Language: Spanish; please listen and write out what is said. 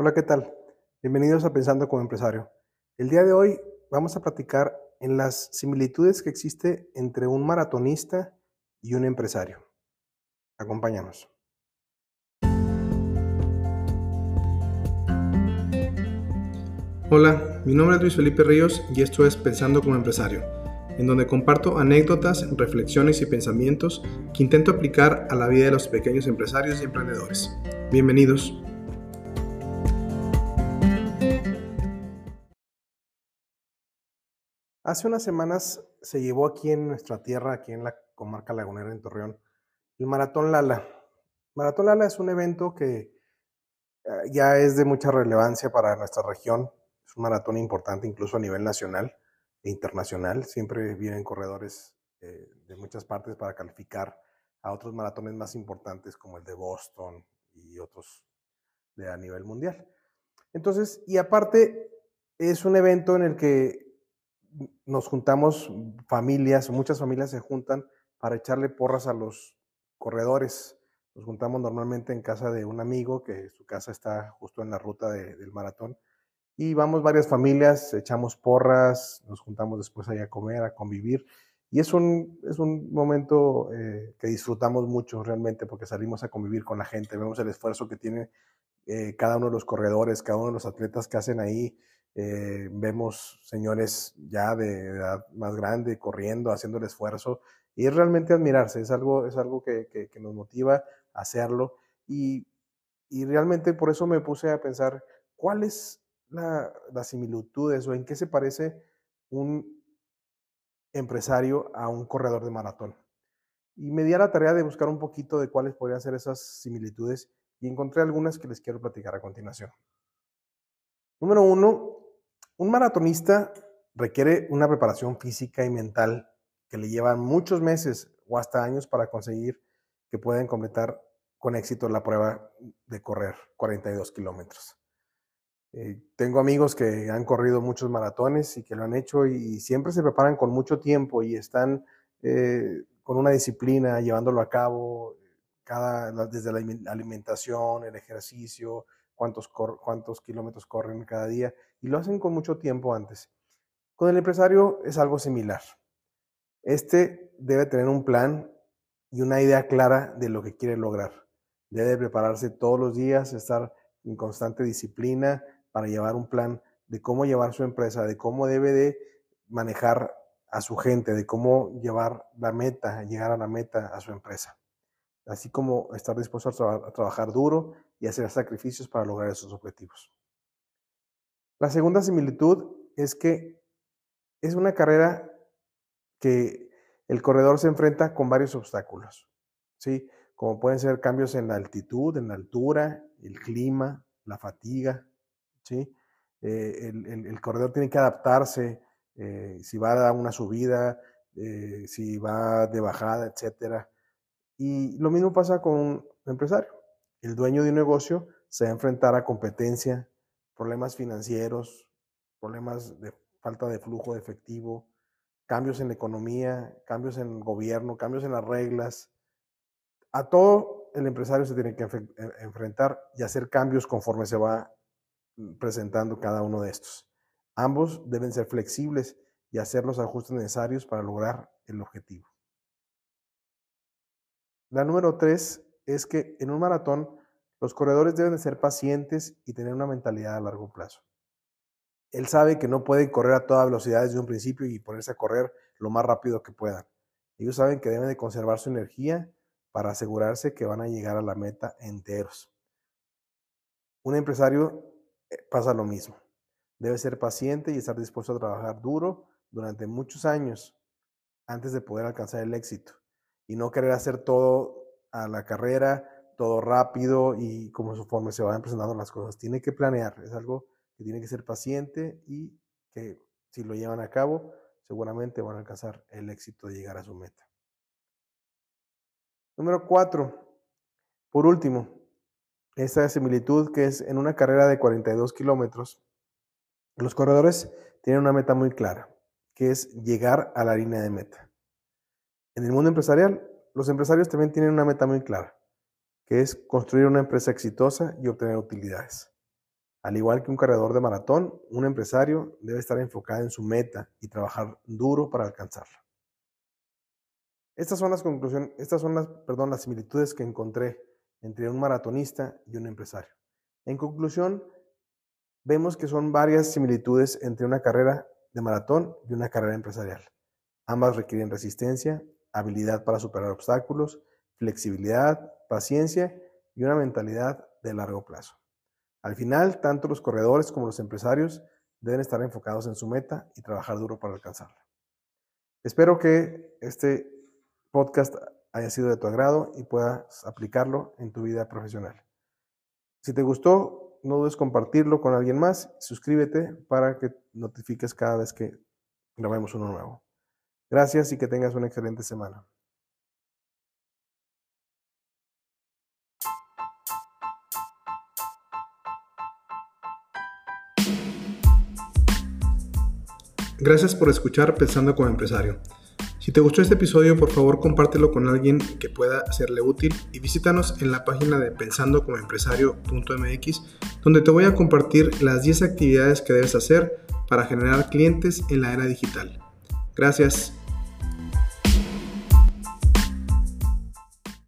Hola, ¿qué tal? Bienvenidos a Pensando como Empresario. El día de hoy vamos a platicar en las similitudes que existe entre un maratonista y un empresario. Acompáñanos. Hola, mi nombre es Luis Felipe Ríos y esto es Pensando como Empresario, en donde comparto anécdotas, reflexiones y pensamientos que intento aplicar a la vida de los pequeños empresarios y emprendedores. Bienvenidos. Hace unas semanas se llevó aquí en nuestra tierra, aquí en la comarca lagunera en Torreón, el Maratón Lala. Maratón Lala es un evento que eh, ya es de mucha relevancia para nuestra región. Es un maratón importante incluso a nivel nacional e internacional. Siempre vienen corredores eh, de muchas partes para calificar a otros maratones más importantes como el de Boston y otros de a nivel mundial. Entonces, y aparte, es un evento en el que nos juntamos familias, muchas familias se juntan para echarle porras a los corredores. Nos juntamos normalmente en casa de un amigo que su casa está justo en la ruta del maratón. Y vamos varias familias, echamos porras, nos juntamos después allá a comer, a convivir. Y es un, es un momento eh, que disfrutamos mucho realmente porque salimos a convivir con la gente, vemos el esfuerzo que tiene eh, cada uno de los corredores, cada uno de los atletas que hacen ahí, eh, vemos señores ya de edad más grande corriendo, haciendo el esfuerzo y es realmente admirarse, es algo, es algo que, que, nos motiva a hacerlo y, y, realmente por eso me puse a pensar cuáles la, las similitudes o en qué se parece un empresario a un corredor de maratón. Y me di a la tarea de buscar un poquito de cuáles podrían ser esas similitudes y encontré algunas que les quiero platicar a continuación. Número uno, un maratonista requiere una preparación física y mental que le llevan muchos meses o hasta años para conseguir que puedan completar con éxito la prueba de correr 42 kilómetros. Eh, tengo amigos que han corrido muchos maratones y que lo han hecho y, siempre se preparan con mucho tiempo y están eh, con una disciplina llevándolo a cabo, cada, desde la alimentación, el ejercicio, cuántos, kilómetros corren cada día y lo hacen con mucho tiempo antes. Con el empresario es algo similar. Este debe tener un plan y una idea clara de lo que quiere lograr. Debe prepararse todos los días, estar en constante disciplina para llevar un plan de cómo llevar su empresa, de cómo debe de manejar a su gente, de cómo llevar la meta, llegar a la meta a su empresa así como estar dispuesto a, trabajar duro y hacer sacrificios para lograr esos objetivos. La segunda similitud es que es una carrera que el corredor se enfrenta con varios obstáculos, ¿sí? Como pueden ser cambios en la altitud, en la altura, el clima, la fatiga, ¿sí? Eh, el, corredor tiene que adaptarse, eh, si va a una subida, eh, si va de bajada, etcétera. Y lo mismo pasa con un empresario. El dueño de un negocio se va a enfrentar a competencia, problemas financieros, problemas de falta de flujo de efectivo, cambios en la economía, cambios en el gobierno, cambios en las reglas. A todo el empresario se tiene que enfrentar y hacer cambios conforme se va mm, presentando cada uno de estos. Ambos deben ser flexibles y hacer los ajustes necesarios para lograr el objetivo. La número tres es que en un maratón los corredores deben de ser pacientes y tener una mentalidad a largo plazo. Él sabe que no pueden correr a toda velocidad desde un principio y ponerse a correr lo más rápido que puedan. Ellos saben que deben de conservar su energía para asegurarse que van a llegar a la meta enteros. Un empresario eh, pasa lo mismo. Debe ser paciente y estar dispuesto a trabajar duro durante muchos años antes de poder alcanzar el éxito y no querer hacer todo a la carrera, todo rápido y como conforme se van presentando las cosas. Tiene que planear, es algo que tiene que ser paciente y que si lo llevan a cabo, seguramente van a alcanzar el éxito de llegar a su meta. Número cuatro, por último, esta similitud que es en una carrera de 42 kilómetros, los corredores tienen una meta muy clara, que es llegar a la línea de meta. En el mundo empresarial, los empresarios también tienen una meta muy clara, que es construir una empresa exitosa y obtener utilidades. Al igual que un corredor de maratón, un empresario debe estar enfocado en su meta y trabajar duro para alcanzarla. Estas son las conclusiones, estas son las, perdón, las similitudes que encontré entre un maratonista y un empresario. En conclusión, vemos que son varias similitudes entre una carrera de maratón y una carrera empresarial. Ambas requieren resistencia, habilidad para superar obstáculos, flexibilidad, paciencia y una mentalidad de largo plazo. Al final, tanto los corredores como los empresarios deben estar enfocados en su meta y trabajar duro para alcanzarla. Espero que este podcast haya sido de tu agrado y puedas aplicarlo en tu vida profesional. Si te gustó, no dudes compartirlo con alguien más. Suscríbete para que notifiques cada vez que grabemos uno nuevo. Gracias y que tengas una excelente semana. Gracias por escuchar Pensando como empresario. Si te gustó este episodio, por favor compártelo con alguien que pueda serle útil y visítanos en la página de pensandocomoempresario.mx donde te voy a compartir las 10 actividades que debes hacer para generar clientes en la era digital. Gracias.